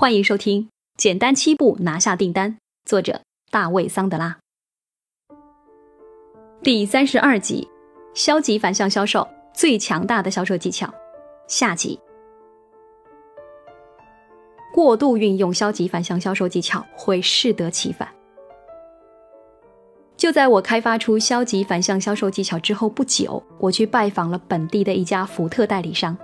欢迎收听《简单七步拿下订单》，作者大卫·桑德拉。第三十二集：消极反向销售最强大的销售技巧。下集。过度运用消极反向销售技巧会适得其反。就在我开发出消极反向销售技巧之后不久，我去拜访了本地的一家福特代理商。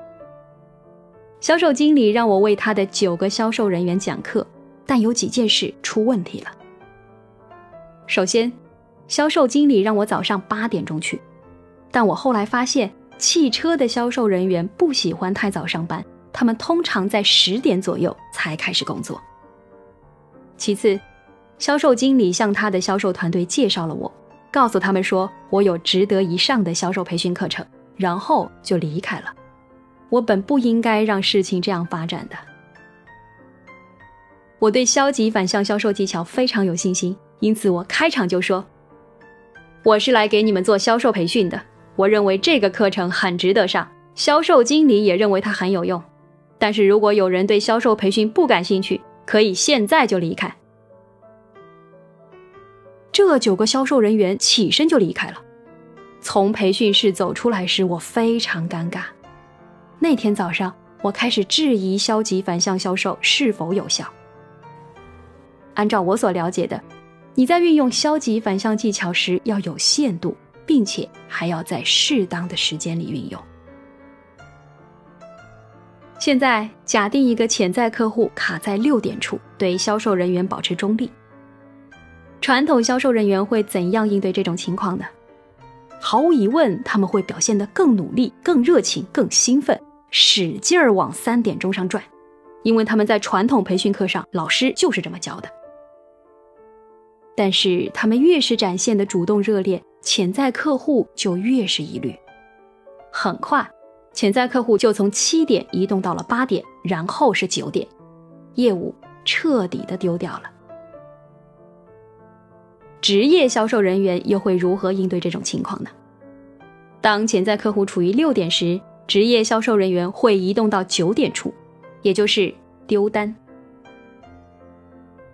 销售经理让我为他的九个销售人员讲课，但有几件事出问题了。首先，销售经理让我早上八点钟去，但我后来发现，汽车的销售人员不喜欢太早上班，他们通常在十点左右才开始工作。其次，销售经理向他的销售团队介绍了我，告诉他们说我有值得一上的销售培训课程，然后就离开了。我本不应该让事情这样发展的。我对消极反向销售技巧非常有信心，因此我开场就说：“我是来给你们做销售培训的。我认为这个课程很值得上，销售经理也认为它很有用。但是如果有人对销售培训不感兴趣，可以现在就离开。”这九个销售人员起身就离开了。从培训室走出来时，我非常尴尬。那天早上，我开始质疑消极反向销售是否有效。按照我所了解的，你在运用消极反向技巧时要有限度，并且还要在适当的时间里运用。现在假定一个潜在客户卡在六点处，对销售人员保持中立。传统销售人员会怎样应对这种情况呢？毫无疑问，他们会表现得更努力、更热情、更兴奋。使劲儿往三点钟上转，因为他们在传统培训课上，老师就是这么教的。但是他们越是展现的主动热烈，潜在客户就越是疑虑。很快，潜在客户就从七点移动到了八点，然后是九点，业务彻底的丢掉了。职业销售人员又会如何应对这种情况呢？当潜在客户处于六点时。职业销售人员会移动到九点处，也就是丢单。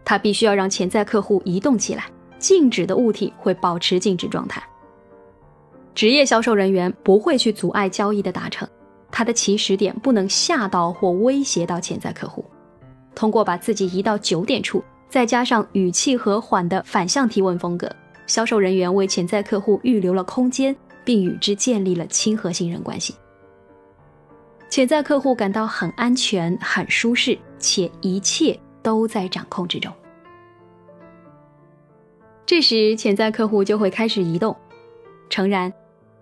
他必须要让潜在客户移动起来，静止的物体会保持静止状态。职业销售人员不会去阻碍交易的达成，他的起始点不能吓到或威胁到潜在客户。通过把自己移到九点处，再加上语气和缓的反向提问风格，销售人员为潜在客户预留了空间，并与之建立了亲和信任关系。潜在客户感到很安全、很舒适，且一切都在掌控之中。这时，潜在客户就会开始移动。诚然，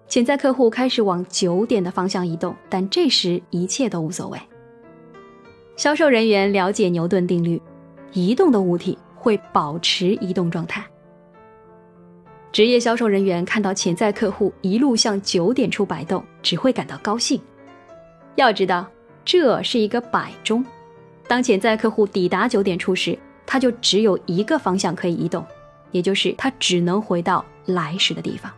潜在客户开始往九点的方向移动，但这时一切都无所谓。销售人员了解牛顿定律：移动的物体会保持移动状态。职业销售人员看到潜在客户一路向九点处摆动，只会感到高兴。要知道，这是一个摆钟。当潜在客户抵达九点处时，他就只有一个方向可以移动，也就是他只能回到来时的地方。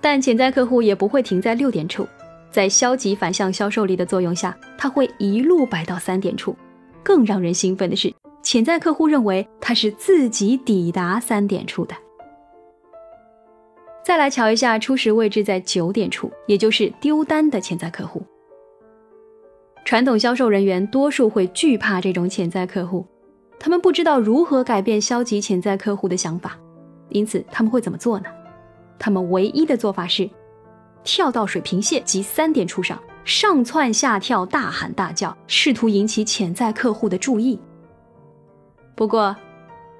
但潜在客户也不会停在六点处，在消极反向销售力的作用下，他会一路摆到三点处。更让人兴奋的是，潜在客户认为他是自己抵达三点处的。再来瞧一下初始位置在九点处，也就是丢单的潜在客户。传统销售人员多数会惧怕这种潜在客户，他们不知道如何改变消极潜在客户的想法，因此他们会怎么做呢？他们唯一的做法是跳到水平线及三点处上，上窜下跳，大喊大叫，试图引起潜在客户的注意。不过，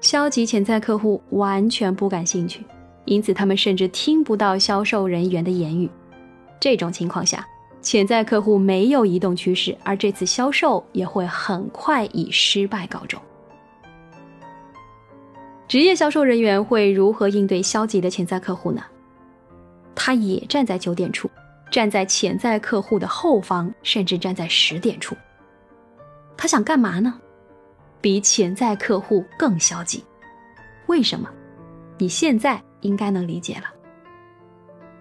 消极潜在客户完全不感兴趣。因此，他们甚至听不到销售人员的言语。这种情况下，潜在客户没有移动趋势，而这次销售也会很快以失败告终。职业销售人员会如何应对消极的潜在客户呢？他也站在九点处，站在潜在客户的后方，甚至站在十点处。他想干嘛呢？比潜在客户更消极。为什么？你现在。应该能理解了。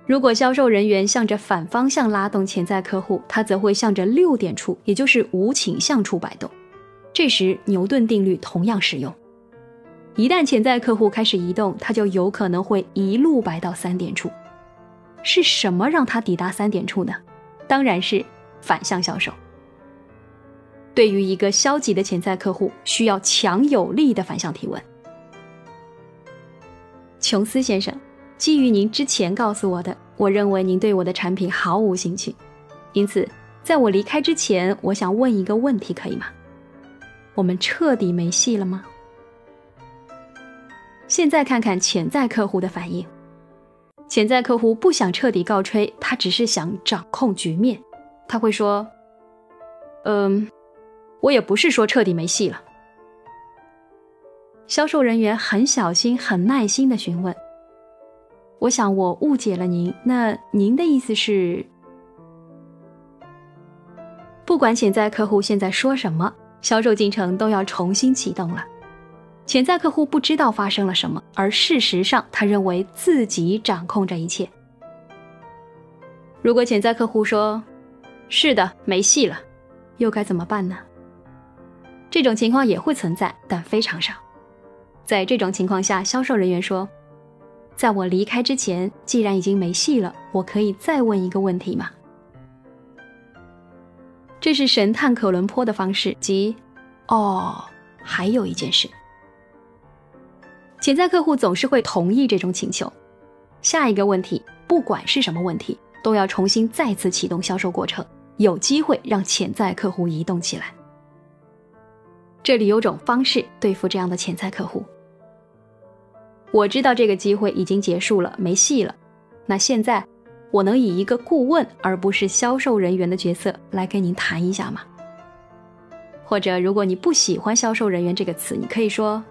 如果销售人员向着反方向拉动潜在客户，他则会向着六点处，也就是无倾向处摆动。这时，牛顿定律同样适用。一旦潜在客户开始移动，他就有可能会一路摆到三点处。是什么让他抵达三点处呢？当然是反向销售。对于一个消极的潜在客户，需要强有力的反向提问。琼斯先生，基于您之前告诉我的，我认为您对我的产品毫无兴趣，因此在我离开之前，我想问一个问题，可以吗？我们彻底没戏了吗？现在看看潜在客户的反应。潜在客户不想彻底告吹，他只是想掌控局面。他会说：“嗯。”我也不是说彻底没戏了。销售人员很小心、很耐心的询问：“我想我误解了您，那您的意思是？不管潜在客户现在说什么，销售进程都要重新启动了。潜在客户不知道发生了什么，而事实上他认为自己掌控着一切。如果潜在客户说：‘是的，没戏了’，又该怎么办呢？”这种情况也会存在，但非常少。在这种情况下，销售人员说：“在我离开之前，既然已经没戏了，我可以再问一个问题吗？”这是神探可伦坡的方式，即“哦，还有一件事。”潜在客户总是会同意这种请求。下一个问题，不管是什么问题，都要重新再次启动销售过程，有机会让潜在客户移动起来。这里有种方式对付这样的潜在客户。我知道这个机会已经结束了，没戏了。那现在，我能以一个顾问而不是销售人员的角色来跟您谈一下吗？或者，如果你不喜欢“销售人员”这个词，你可以说：“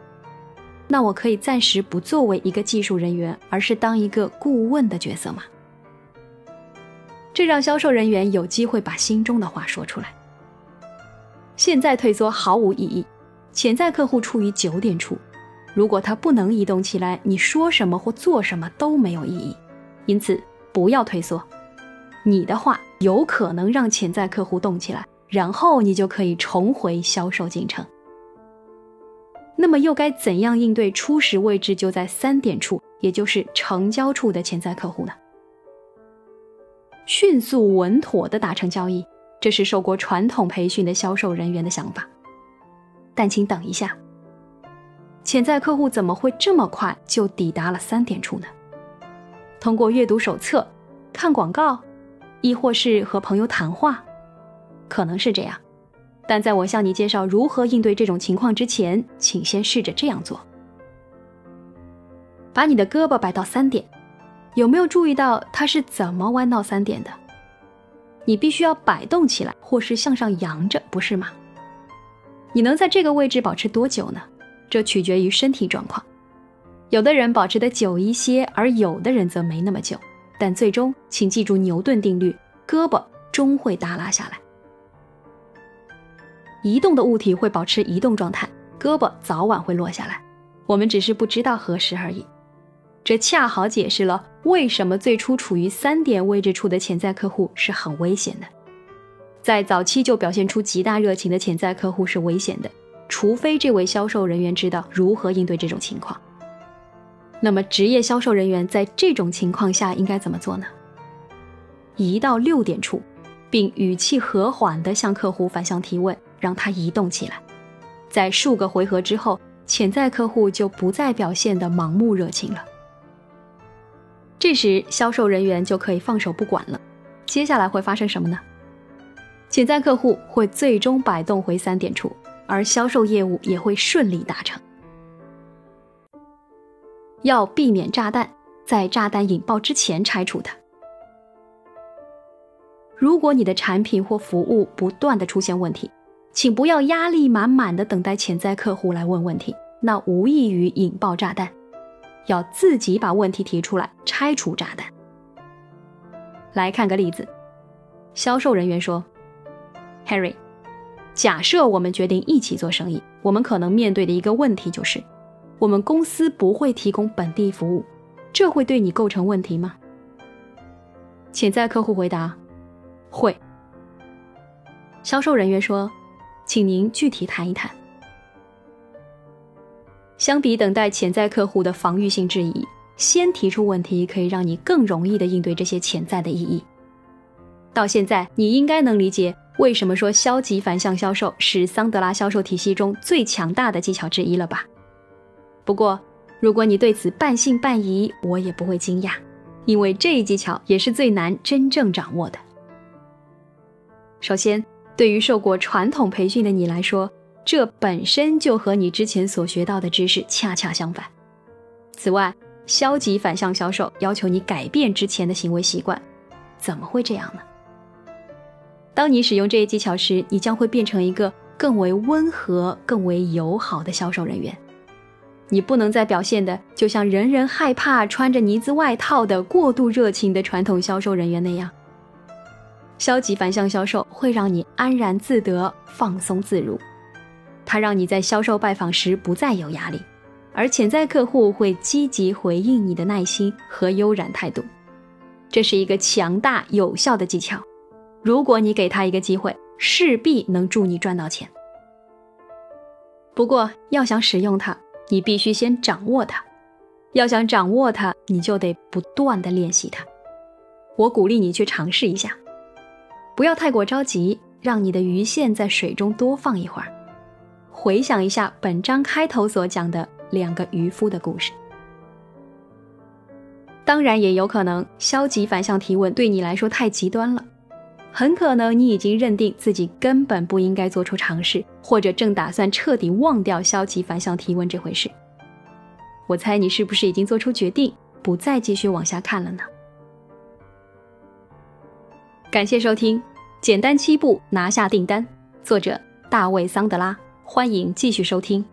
那我可以暂时不作为一个技术人员，而是当一个顾问的角色吗？”这让销售人员有机会把心中的话说出来。现在退缩毫无意义，潜在客户处于九点处，如果它不能移动起来，你说什么或做什么都没有意义。因此，不要退缩，你的话有可能让潜在客户动起来，然后你就可以重回销售进程。那么，又该怎样应对初始位置就在三点处，也就是成交处的潜在客户呢？迅速稳妥地达成交易。这是受过传统培训的销售人员的想法，但请等一下，潜在客户怎么会这么快就抵达了三点处呢？通过阅读手册、看广告，亦或是和朋友谈话，可能是这样。但在我向你介绍如何应对这种情况之前，请先试着这样做：把你的胳膊摆到三点，有没有注意到它是怎么弯到三点的？你必须要摆动起来，或是向上扬着，不是吗？你能在这个位置保持多久呢？这取决于身体状况。有的人保持的久一些，而有的人则没那么久。但最终，请记住牛顿定律：胳膊终会耷拉下来。移动的物体会保持移动状态，胳膊早晚会落下来。我们只是不知道何时而已。这恰好解释了为什么最初处于三点位置处的潜在客户是很危险的。在早期就表现出极大热情的潜在客户是危险的，除非这位销售人员知道如何应对这种情况。那么，职业销售人员在这种情况下应该怎么做呢？移到六点处，并语气和缓地向客户反向提问，让他移动起来。在数个回合之后，潜在客户就不再表现得盲目热情了。这时，销售人员就可以放手不管了。接下来会发生什么呢？潜在客户会最终摆动回三点处，而销售业务也会顺利达成。要避免炸弹，在炸弹引爆之前拆除它。如果你的产品或服务不断的出现问题，请不要压力满满的等待潜在客户来问问题，那无异于引爆炸弹。要自己把问题提出来，拆除炸弹。来看个例子，销售人员说：“Harry，假设我们决定一起做生意，我们可能面对的一个问题就是，我们公司不会提供本地服务，这会对你构成问题吗？”潜在客户回答：“会。”销售人员说：“请您具体谈一谈。”相比等待潜在客户的防御性质疑，先提出问题可以让你更容易的应对这些潜在的异议。到现在，你应该能理解为什么说消极反向销售是桑德拉销售体系中最强大的技巧之一了吧？不过，如果你对此半信半疑，我也不会惊讶，因为这一技巧也是最难真正掌握的。首先，对于受过传统培训的你来说，这本身就和你之前所学到的知识恰恰相反。此外，消极反向销售要求你改变之前的行为习惯，怎么会这样呢？当你使用这一技巧时，你将会变成一个更为温和、更为友好的销售人员。你不能再表现的就像人人害怕穿着呢子外套的过度热情的传统销售人员那样。消极反向销售会让你安然自得、放松自如。它让你在销售拜访时不再有压力，而潜在客户会积极回应你的耐心和悠然态度。这是一个强大有效的技巧，如果你给他一个机会，势必能助你赚到钱。不过，要想使用它，你必须先掌握它。要想掌握它，你就得不断的练习它。我鼓励你去尝试一下，不要太过着急，让你的鱼线在水中多放一会儿。回想一下本章开头所讲的两个渔夫的故事。当然，也有可能消极反向提问对你来说太极端了，很可能你已经认定自己根本不应该做出尝试，或者正打算彻底忘掉消极反向提问这回事。我猜你是不是已经做出决定，不再继续往下看了呢？感谢收听，简单七步拿下订单，作者大卫桑德拉。欢迎继续收听。